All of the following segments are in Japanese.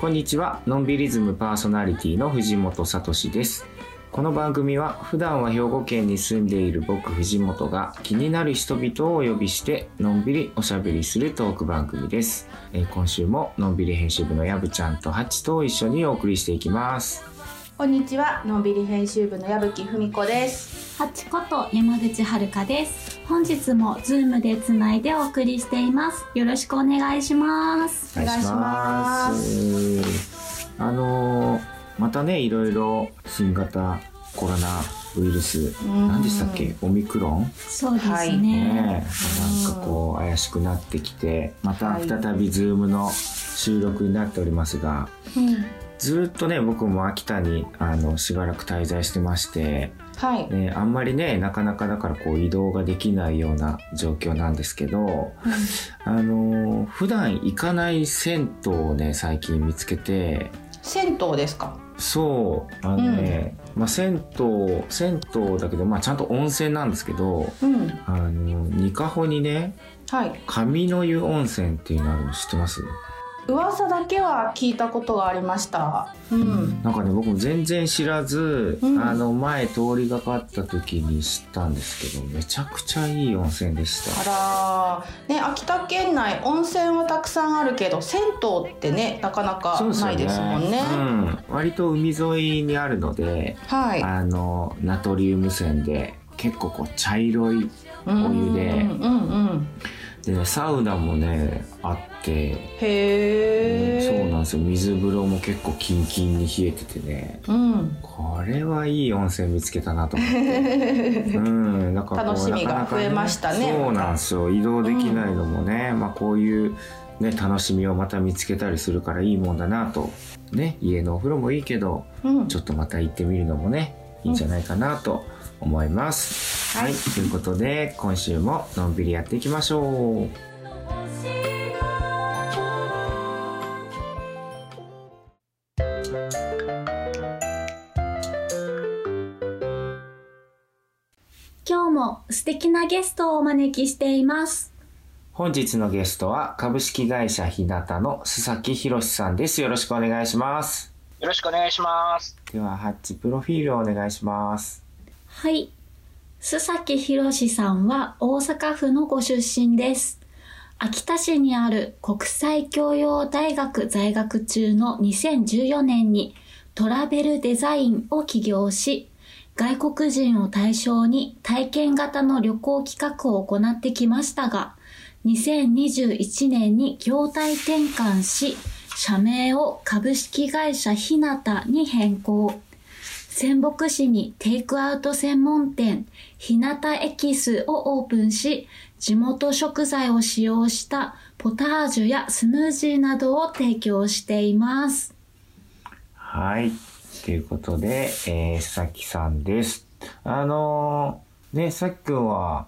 こんにちは。のんびりズムパーソナリティの藤本聡です。この番組は普段は兵庫県に住んでいる僕藤本が気になる人々をお呼びしてのんびりおしゃべりするトーク番組です。えー今週ものんびり編集部のやぶちゃんとハチと一緒にお送りしていきます。こんにちは、のんびり編集部の矢吹文子です。ハチこと山口遥です。本日も Zoom でつないでお送りしています。よろしくお願いします。お願いします。あのーまたね、いろいろ新型コロナウイルス、ん何でしたっけ？オミクロン？そうですね。はいねえなんかこう怪しくなってきてまたはい再び Zoom の収録になっておりますが、うん、ずっとね僕も秋田にあのしばらく滞在してまして、はい。ね、あんまりねなかなかだからこう移動ができないような状況なんですけど、あの普段行かない銭湯をね最近見つけて銭湯ですか？そうあのね、まあ、銭湯銭湯だけど、まあ、ちゃんと温泉なんですけどうん、あのニカホにねはい。上の湯温泉っていうのあるの知ってます、噂だけは聞いたことがありました。うん。なんかね僕も全然知らず、うんあの前通りがかった時に知ったんですけどめちゃくちゃいい温泉でしたあら、ね、秋田県内温泉はたくさんあるけど、銭湯ってね、なかなかないですもんね。うん、割と海沿いにあるので、はい。あのナトリウム泉で結構こう茶色いお湯でうんうんうん。でねサウナもねあってへえ。そうなんですよ水風呂も結構キンキンに冷えててねうん。これはいい温泉見つけたなと思って。うん、なんかこう楽しみが増えましたねそうなんですよ。移動できないのもね、まあこういうね楽しみをまた見つけたりするからいいもんだなと。ね、家のお風呂もいいけど、うん。ちょっとまた行ってみるのもね、いいんじゃないかなと思います。はい、ということで今週ものんびりやっていきましょう。今日も素敵なゲストをお招きしています。本日のゲストは株式会社日向の須崎博さんです。よろしくお願いします。よろしくお願いします。ではハッチプロフィールをお願いします。はい。須崎博さんは大阪府のご出身です。秋田市にある国際教養大学在学中の2014年にトラベルデザインを起業し、外国人を対象に体験型の旅行企画を行ってきましたが、2021年に業態転換し、社名を株式会社ひなたに変更。仙北市にテイクアウト専門店ひなたエキスをオープンし、地元食材を使用したポタージュやスムージーなどを提供しています。はい。ということで、えー、須崎さんです。あのーね、須崎くんは、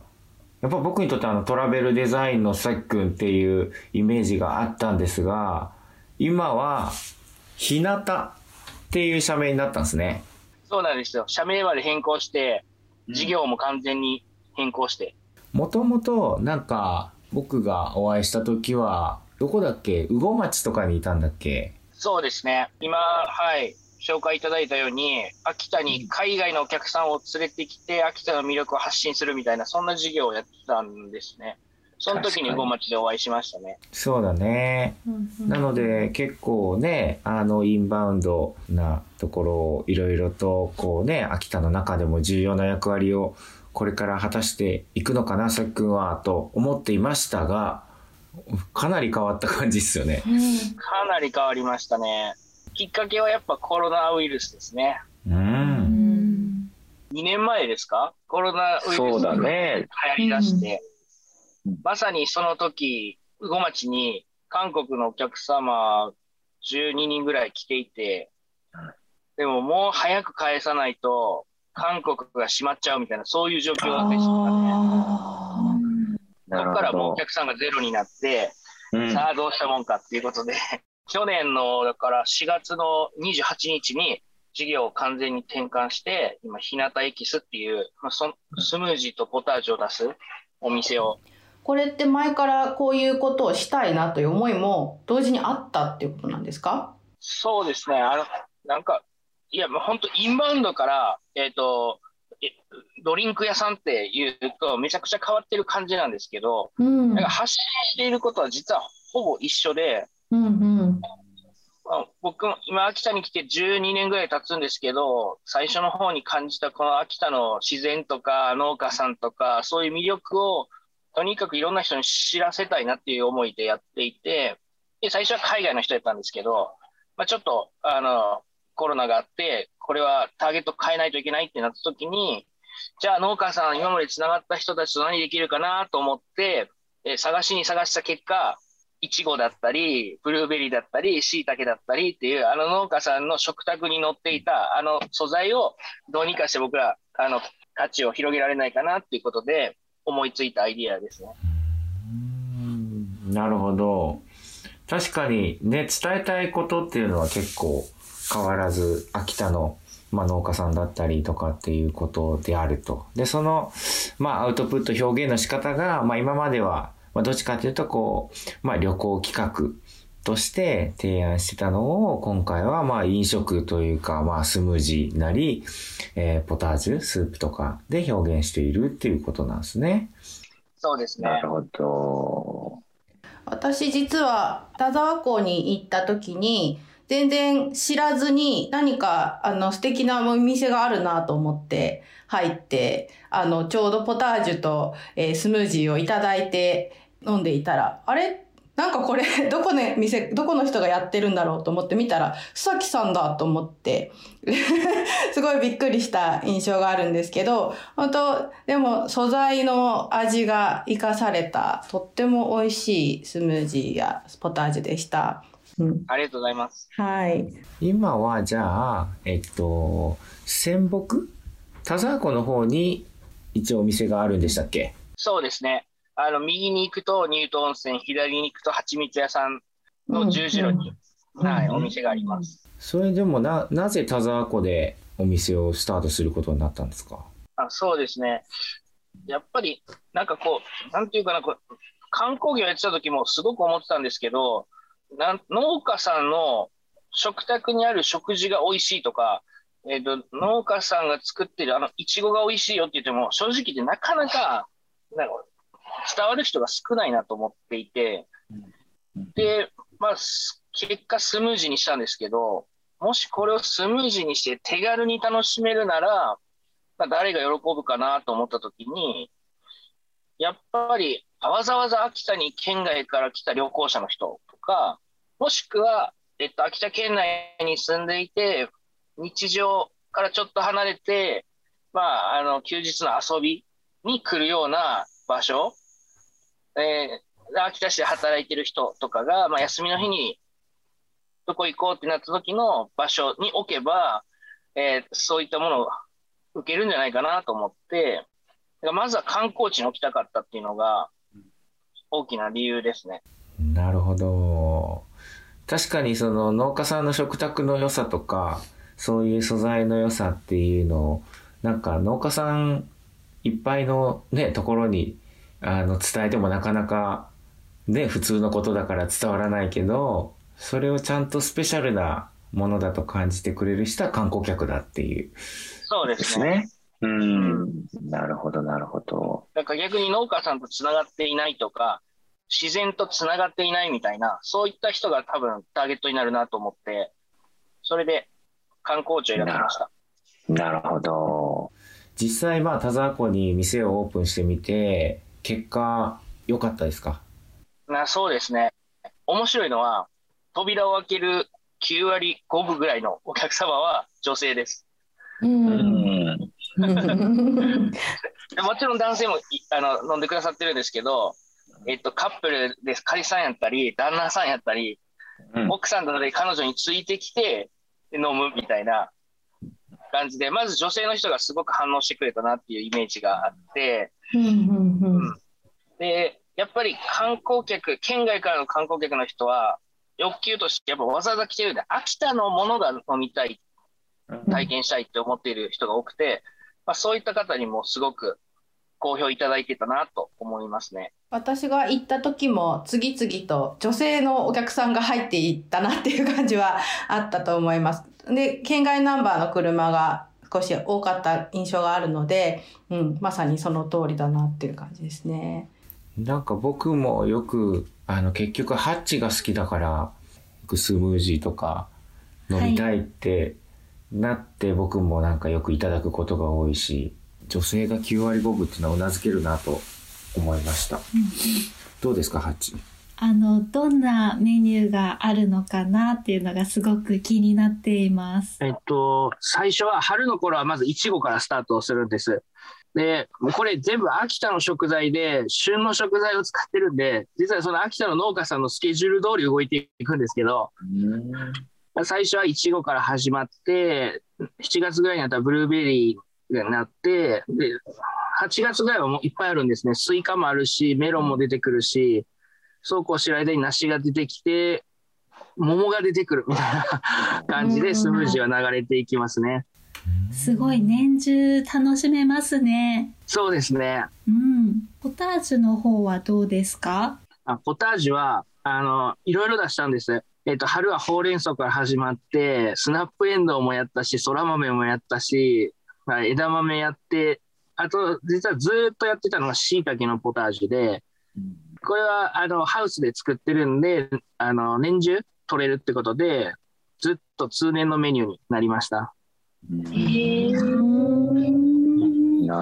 やっぱ僕にとってあのトラベルデザインの須崎くんっていうイメージがあったんですが、今は、ひなたっていう社名になったんですね。そうなんですよ。社名まで変更して、事業も完全に変更して。もともと、なんか、僕がお会いした時は、どこだっけ？羽後町とかにいたんだっけ？そうですね。今、はい、紹介いただいたように、秋田に海外のお客さんを連れてきて、秋田の魅力を発信するみたいな、そんな事業をやってたんですね。その時に確かに魚町でお会いしましたね。そうだね。なので結構ね、あのインバウンドなところをいろいろとこうね、秋田の中でも重要な役割をこれから果たしていくのかな、さっくんは、と思っていましたが、かなり変わった感じですよね。かなり変わりましたね。きっかけはやっぱコロナウイルスですね。うん。2年前ですか？コロナウイルスそうだね。流行り出して、まさにその時、魚町に韓国のお客様12人ぐらい来ていて、でももう早く返さないと、韓国が閉まっちゃうみたいな、そういう状況でしたね。あそこからもうお客さんがゼロになって、うん。さあどうしたもんかっていうことで、去年の、だから4月の28日に事業を完全に転換して、今、日向エキスっていう、まあ、そスムージーとポタージュを出すお店を、これって前からこういうことをしたいなという思いも同時にあったっていうことなんですか？そうですね、あの、なんか、いや、もう本当インバウンドから、えっ、と、えドリンク屋さんっていうと、めちゃくちゃ変わってる感じなんですけど、うん。なんか発信していることは実はほぼ一緒で、うんうん。まあ僕も今、秋田に来て12年ぐらい経つんですけど、最初の方に感じたこの秋田の自然とか農家さんとか、そういう魅力をとにかくいろんな人に知らせたいなっていう思いでやっていて、で最初は海外の人やったんですけど、まあ、ちょっとあのコロナがあって、これはターゲット変えないといけないってなった時に、じゃあ農家さん、今までつながった人たちと何できるかなと思って、え探しに探した結果、いちごだったり、ブルーベリーだったり、しいたけだったりっていう、あの農家さんの食卓に載っていたあの素材をどうにかして僕ら、あの、価値を広げられないかなっていうことで思いついたアイディアですね。なるほど。確かにね、伝えたいことっていうのは結構変わらず、秋田の、まあ、農家さんだったりとかっていうことであると。で、その、まあ、アウトプット表現の仕方が、まあ、今までは、まあ、どっちかというと、こう、まあ、旅行企画として提案してたのを、今回は、まあ、飲食というか、まあ、スムージーなり、えーポタージュ、スープとかで表現しているっていうことなんですね。そうですねなる。ほど。私実は田沢湖に行った時に全然知らずに何かあの素敵なお店があるなと思って入ってあのちょうどポタージュと、えースムージーをいただいて飲んでいたらあれ？なんかこれ どこの店どこの人がやってるんだろうと思って見たら須崎さんだと思って すごいびっくりした印象があるんですけど本当でも素材の味が生かされたとっても美味しいスムージーやポタージュでした。うん、ありがとうございます。はい。今はじゃあ、えっと、仙北？田沢湖の方に一応お店があるんでしたっけ？そうですね。あの、右に行くと乳頭温泉、左に行くと蜂蜜屋さんの十字路に、うんはい、うんお店があります。それでもな、なぜ田沢湖でお店をスタートすることになったんですか？あそうですね。やっぱり、なんかこう、なんていうかな、こう観光業やってた時もすごく思ってたんですけど、なん農家さんの食卓にある食事が美味しいとか、えっ、と、農家さんが作ってるあの、いちごが美味しいよって言っても、正直言ってなかなか、なんか伝わる人が少ないなと思っていて、で、まあ、す結果スムージーにしたんですけど、もしこれをスムージーにして手軽に楽しめるなら、まあ、誰が喜ぶかなと思った時に、やっぱりわざわざ秋田に県外から来た旅行者の人とか、もしくは、えっと、秋田県内に住んでいて、日常からちょっと離れて、まあ、あの、休日の遊びに来るような場所、えー秋田市で働いてる人とかが、まあ、休みの日にどこ行こうってなった時の場所に置けば、えーそういったものを受けるんじゃないかなと思って、まずは観光地に置きたかったっていうのが大きな理由ですね。なるほど。確かにその農家さんの食卓の良さとか、そういう素材の良さっていうのを、なんか農家さんいっぱいのね、ところにあの伝えてもなかなかね、普通のことだから伝わらないけど、それをちゃんとスペシャルなものだと感じてくれる人は観光客だっていう。そうでですね。ね。うん。なるほど、なるほど。だから逆に農家さんとつながっていないとか、自然とつながっていないみたいな、そういった人が多分ターゲットになるなと思って、それで観光地を選びました。なるほど。実際まあ田沢湖に店をオープンしてみて、結果良かったですか？なそうですね。面白いのは、扉を開ける9割5分ぐらいのお客様は女性です。う。うんもちろん男性もいあの飲んでくださってるんですけど、えっと、カップルで仮さんやったり、旦那さんやったり、うん奥さんだったり彼女についてきて飲むみたいな感じで、まず女性の人がすごく反応してくれたなっていうイメージがあって、で、やっぱり観光客、県外からの観光客の人は、欲求としてやっぱわざわざ来てるんで、秋田のものが飲みたい、体験したいって思っている人が多くて、まあ、そういった方にもすごく好評いただいてたなと思いますね。私が行った時も次々と女性のお客さんが入っていったなっていう感じはあったと思います。で、県外ナンバーの車が少し多かった印象があるので、うん、まさにその通りだなっていう感じですね。なんか僕もよく、あの、結局ハッチが好きだから、スムージーとか飲みたいってなって、僕もなんかよくいただくことが多いし、女性が9割5分っていうのはうなずけるなと思いました。どうですか、ハッチ？あの、どんなメニューがあるのかなっていうのがすごく気になっています。えっと、最初は春の頃はまずいちごからスタートをするんです。で、これ全部秋田の食材で、旬の食材を使ってるんで、実はその秋田の農家さんのスケジュール通り動いていくんですけど、最初はいちごから始まって、7月ぐらいになったらブルーベリーがなって、で、8月ぐらいはもういっぱいあるんですね。スイカもあるし、メロンも出てくるし、そうこうしてる間に梨が出てきて、桃が出てくるみたいな感じでスムージーは流れていきますね。すごい年中楽しめますね。そうですね。うん。ポタージュの方はどうですか？あポタージュは、あの、いろいろ出したんです。えっ、と、春はほうれん草から始まって、スナップエンドウもやったし、そら豆もやったし、まあ、枝豆やって、あと、実はずーっとやってたのが椎茸のポタージュで、これは、あの、ハウスで作ってるんで、あの、年中取れるってことで、ずっと通年のメニューになりました。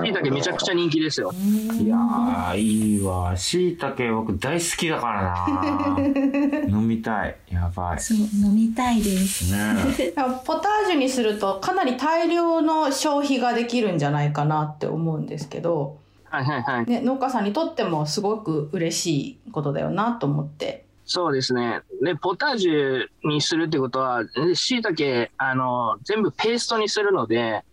椎茸めちゃくちゃ人気ですよ。いやー、いいわ。椎茸僕大好きだからな 飲みたい。やばい。そう、飲みたいです。ねポタージュにするとかなり大量の消費ができるんじゃないかなって思うんですけど、はいはいはい。ね、農家さんにとってもすごく嬉しいことだよなと思って。そうですね。で、ポタージュにするってことは、椎茸、あの、全部ペーストにするので、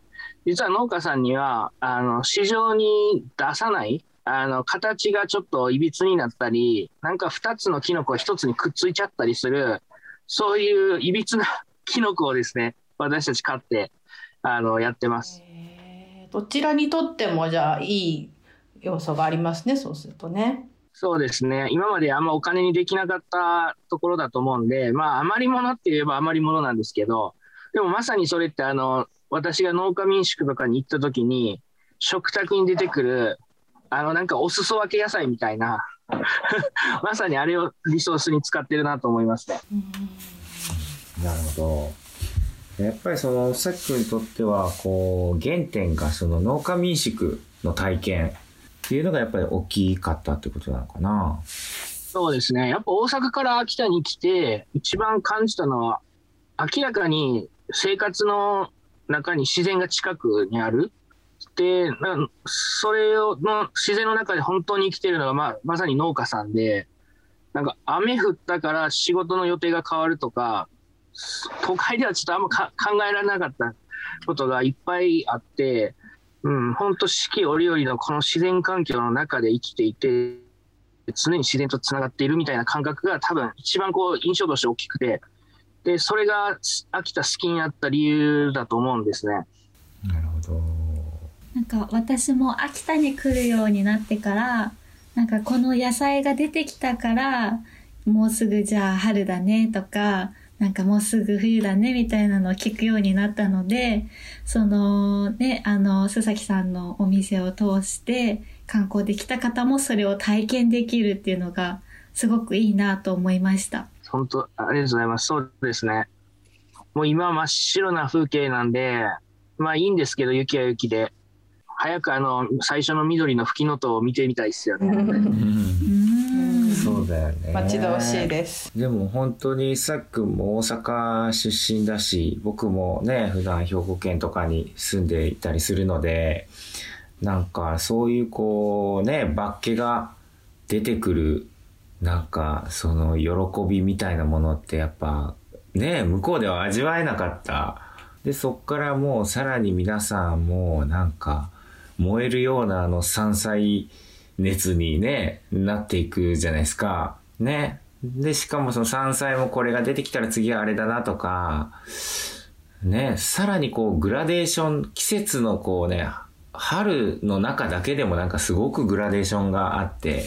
実は農家さんには、あの、市場に出さない、あの、形がちょっといびつになったり、なんか二つのキノコが一つにくっついちゃったりする、そういういびつなキノコをですね、私たち買って、あの、やってます。どちらにとってもじゃあいい要素がありますね、そうするとね。そうですね。今まであんまお金にできなかったところだと思うんで、まあ余り物って言えば余り物なんですけど、でもまさにそれってあの、私が農家民宿とかに行った時に、食卓に出てくる、あのなんかお裾分け野菜みたいな、まさにあれをリソースに使ってるなと思いますね。なるほど。やっぱりその、さきくんにとっては、こう、原点がその農家民宿の体験っていうのがやっぱり大きかったってことなのかな。そうですね。やっぱ大阪から秋田に来て、一番感じたのは、明らかに生活の中に自然が近くにある。で、なそれをの自然の中で本当に生きてるのが、まあ、まさに農家さんで、なんか雨降ったから仕事の予定が変わるとか、都会ではちょっとあんまか考えられなかったことがいっぱいあって、うん、本当四季折々のこの自然環境の中で生きていて、常に自然とつながっているみたいな感覚が多分一番こう印象として大きくて、で、それが秋田好きになった理由だと思うんですね。なるほど。なんか私も秋田に来るようになってから、なんかこの野菜が出てきたから、もうすぐじゃあ春だねとか、なんかもうすぐ冬だねみたいなのを聞くようになったので、そのね、あの、須崎さんのお店を通して観光できた方もそれを体験できるっていうのがすごくいいなと思いました。本当、ありがとうございます。そうですね。もう今は真っ白な風景なんで、まあいいんですけど、雪は雪で。早くあの、最初の緑の吹きのとを見てみたいですよね。そうだよね。待ち遠しいです。でも本当にさっくんも大阪出身だし、僕もね、普段兵庫県とかに住んでいたりするので、なんかそういうこうね、バッケが出てくる、なんかその喜びみたいなものってやっぱね、向こうでは味わえなかった。で、そっからもうさらに皆さんもなんか燃えるようなあの山菜熱にね、なっていくじゃないですか。ね。で、しかもその山菜もこれが出てきたら次はあれだなとか、ね、さらにこうグラデーション、季節のこうね、春の中だけでもなんかすごくグラデーションがあって、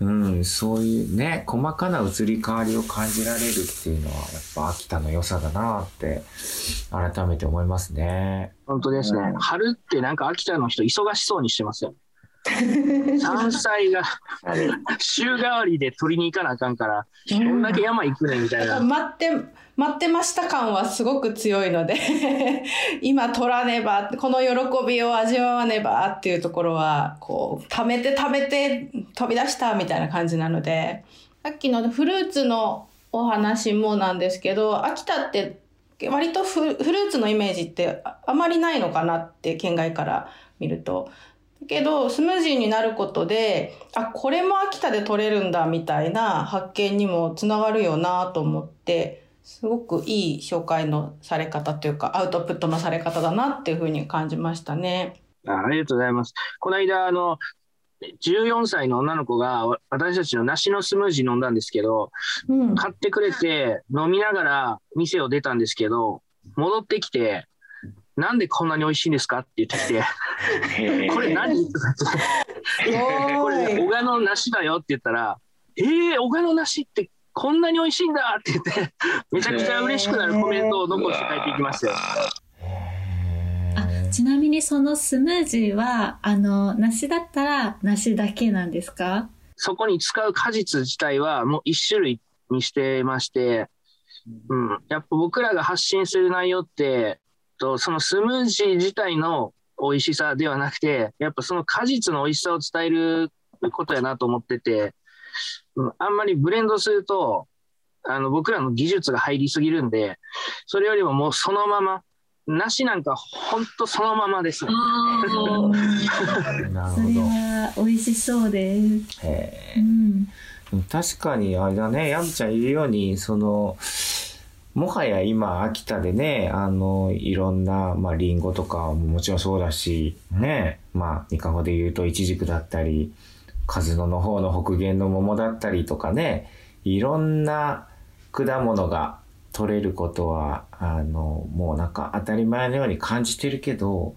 うん、そういうね、細かな移り変わりを感じられるっていうのは、やっぱ秋田の良さだなって、改めて思いますね。本当ですね。うん春ってなんか秋田の人忙しそうにしてますよ。山菜が週替わりで取りに行かなあかんから、どんだけ山行くねんみたいな。待って、待ってました感はすごく強いので、今取らねば、この喜びを味わわねばっていうところは、こう、溜めて溜めて飛び出したみたいな感じなので、さっきのフルーツのお話もなんですけど、秋田って割とフフルーツのイメージってああまりないのかなって県外から見ると。だけど、スムージーになることで、あ、これも秋田で取れるんだみたいな発見にもつながるよなと思って、すごくいい紹介のされ方というか、アウトプットのされ方だなっていうふうに感じましたね。あありがとうございます。この間、あの、14歳の女の子がわ私たちの梨のスムージー飲んだんですけど、うん。買ってくれて飲みながら店を出たんですけど、戻ってきて、なんでこんなに美味しいんですかって言ってきて、これ何とか言って。これ、小鹿の梨だよって言ったら、えー、小鹿の梨ってこんなに美味しいんだって言って、めちゃくちゃ嬉しくなるコメントを残して帰っていきましたよ。あちなみにそのスムージーはあの梨だったら梨だけなんですか？そこに使う果実自体はもう一種類にしてまして、うん、やっぱ僕らが発信する内容って、とそのスムージー自体の美味しさではなくて、やっぱその果実の美味しさを伝えることやなと思ってて、うん、あんまりブレンドすると、あの僕らの技術が入りすぎるんで、それよりももうそのまま、梨なんかほんとそのままですね。それ なるほど。は美味しそうです。へうん、ー確かにあれだね、ヤムちゃん言うように、その、もはや今、秋田でね、あの、いろんな、まあ、リンゴとかももちろんそうだし、ね、まあ、ニカホで言うとイチジクだったり、カズノの方の北限の桃だったりとかね、いろんな果物が取れることは、あの、もうなんか当たり前のように感じてるけど、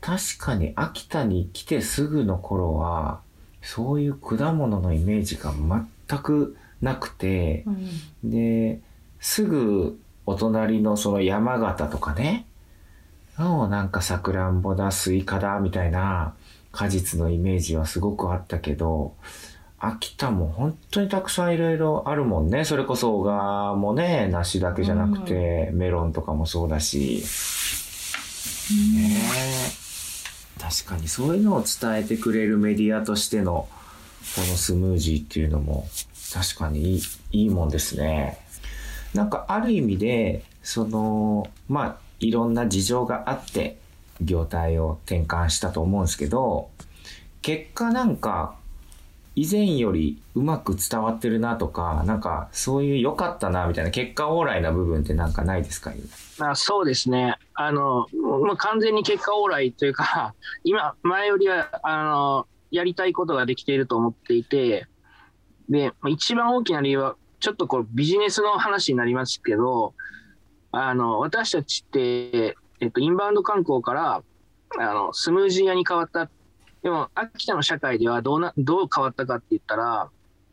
確かに秋田に来てすぐの頃は、そういう果物のイメージが全くなくて、で、すぐお隣のその山形とかね、のなんかさくらんぼだ、スイカだ、みたいな果実のイメージはすごくあったけど、秋田も本当にたくさんいろいろあるもんね。それこそ小川もね、梨だけじゃなくて、メロンとかもそうだし。ねえ確かにそういうのを伝えてくれるメディアとしてのこのスムージーっていうのも確かにいいいいもんですね。なんかある意味でそのまあいろんな事情があって業態を転換したと思うんですけど結果なんか以前よりうまく伝わってるなとかなんかそういう良かったなみたいな結果オーライな部分ってなんかないですか？あ、そうですね。あの、もう完全に結果オーライというか、今、前よりは、あの、やりたいことができていると思っていて、で、一番大きな理由は、ちょっとこうビジネスの話になりますけど、あの、私たちって、えっと、インバウンド観光から、あの、スムージー屋に変わった。でも、秋田の社会ではどうな、どう変わったかって言ったら、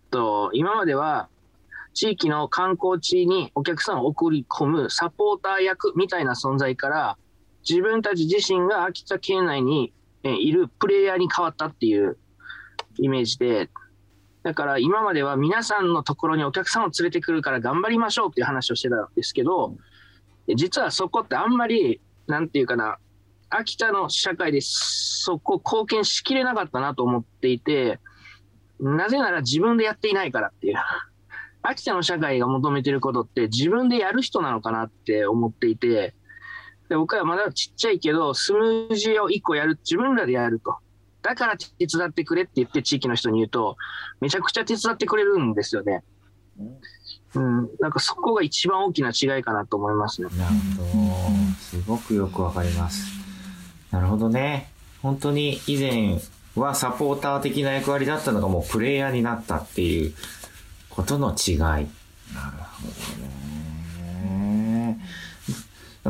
と今までは、地域の観光地にお客さんを送り込むサポーター役みたいな存在から、自分たち自身が秋田県内にいるプレイヤーに変わったっていうイメージで、だから今までは皆さんのところにお客さんを連れてくるから頑張りましょうっていう話をしてたんですけど、実はそこってあんまり、なんていうかな、秋田の社会でそこ貢献しきれなかったなと思っていて、なぜなら自分でやっていないからっていう。秋田の社会が求めてることって自分でやる人なのかなって思っていて、で僕はまだちっちゃいけど、スムージーを1個やる、自分らでやると。だから手伝ってくれって言って地域の人に言うと、めちゃくちゃ手伝ってくれるんですよね。うん、なんかそこが一番大きな違いかなと思いますね。なるほど。すごくよくわかります。なるほどね。本当に以前はサポーター的な役割だったのがもうプレイヤーになったっていうこことの違い。なるほどね。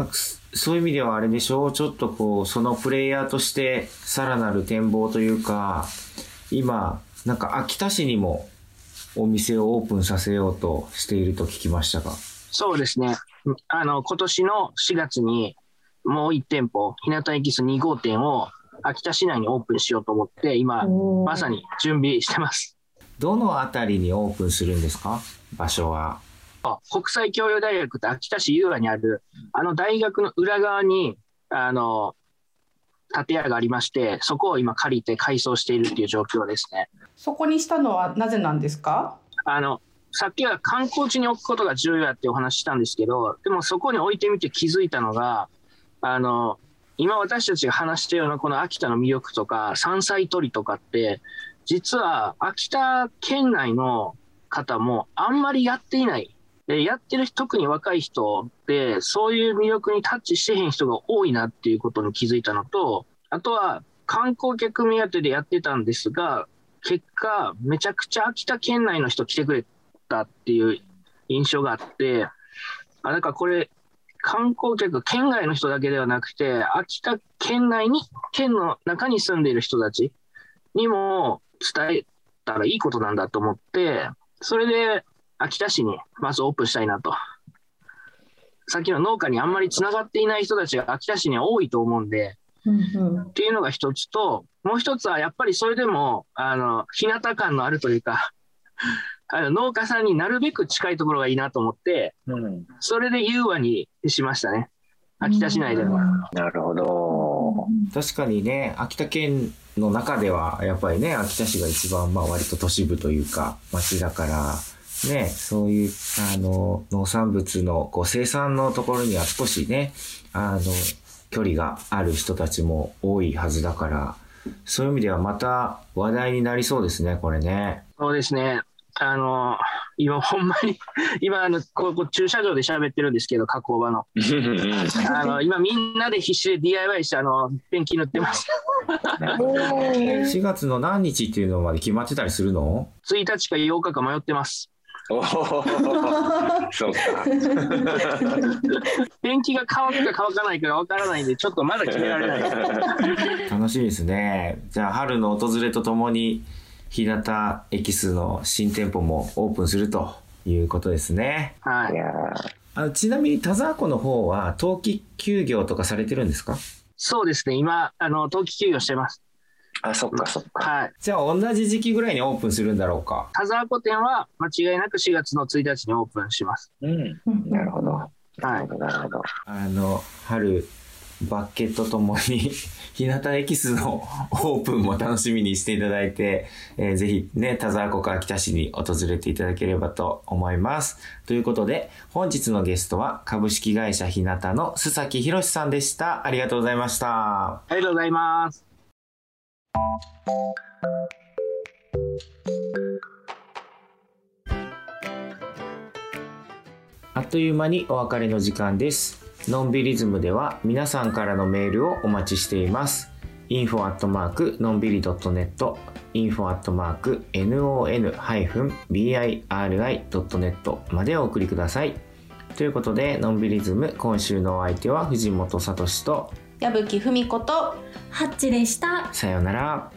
そそういう意味ではあれでしょ？うちょっとこう、そのプレイヤーとしてさらなる展望というか、今、なんか秋田市にもお店をオープンさせようとしていると聞きましたが。そうですね。あの、今年の4月にもう1店舗、日向エキス2号店を秋田市内にオープンしようと思って、今、まさに準備してます。どのあたりにオープンするんですか？場所は。あ国際教養大学って秋田市優雅にある、あの大学の裏側に、あの、建屋がありまして、そこを今借りて改装しているっていう状況ですね。そこにしたのはなぜなんですか？あの、さっきは観光地に置くことが重要やってお話ししたんですけど、でもそこに置いてみて気づいたのが、あの、今私たちが話したようなこの秋田の魅力とか山菜採りとかって、実は秋田県内の方もあんまりやっていない。でやってる人、特に若い人で、そういう魅力にタッチしてへん人が多いなっていうことに気づいたのと、あとは観光客目当てでやってたんですが、結果、めちゃくちゃ秋田県内の人来てくれたっていう印象があって、あ、だかこれ、観光客、県外の人だけではなくて、秋田県内に、県の中に住んでいる人たちにも伝えたらいいことなんだと思って、それで秋田市にまずオープンしたいなと。さっきの農家にあんまりつながっていない人たちが秋田市には多いと思うんで、うんうんっていうのが一つと、もう一つはやっぱりそれでも、あの、日向感のあるというか、あの農家さんになるべく近いところがいいなと思って、うん。それで優和にしましたね。秋田市内では。なるほど。確かにね、秋田県の中では、やっぱりね、秋田市が一番、まあ割と都市部というか、町だから、ね、そういう、あの、農産物のこう生産のところには少しね、あの、距離がある人たちも多いはずだから、そういう意味ではまた話題になりそうですね、これね。そうですね。あの、今ほんまに、今あの、ここ駐車場で喋ってるんですけど、加工場の。あの、今みんなで必死で DIY して、あの、ペンキ塗ってます。4月の何日っていうのまで決まってたりするの？1日か8日か迷ってます。そうか。ペンキが乾くか乾かないかがわからないんで、ちょっとまだ決められない。楽しみですね。じゃあ、春の訪れとともに、日向エキスの新店舗もオープンするということですね。はいあのちなみに田沢湖の方は冬季休業とかされてるんですか？そうですね。今、あの、冬季休業してます。ーあ、そっかそっか。はい。じゃあ同じ時期ぐらいにオープンするんだろうか田沢湖店は間違いなく4月の1日にオープンします。うん。うんなるほど。はないなるほど。あの、春、バッケとともに、日向エキスのオープンも楽しみにしていただいて、えーぜひね、田沢湖か秋田市に訪れていただければと思います。ということで、本日のゲストは株式会社日向の須崎博さんでした。ありがとうございました。ありがとうございます。あっという間にお別れの時間です。のんびりズムでは皆さんからのメールをお待ちしています。info アットマークのんびり .net info アットマーク non-biri.net までお送りください。ということで、のんびりズム今週のお相手は藤本聡と矢吹文子とハッチでした。さようなら。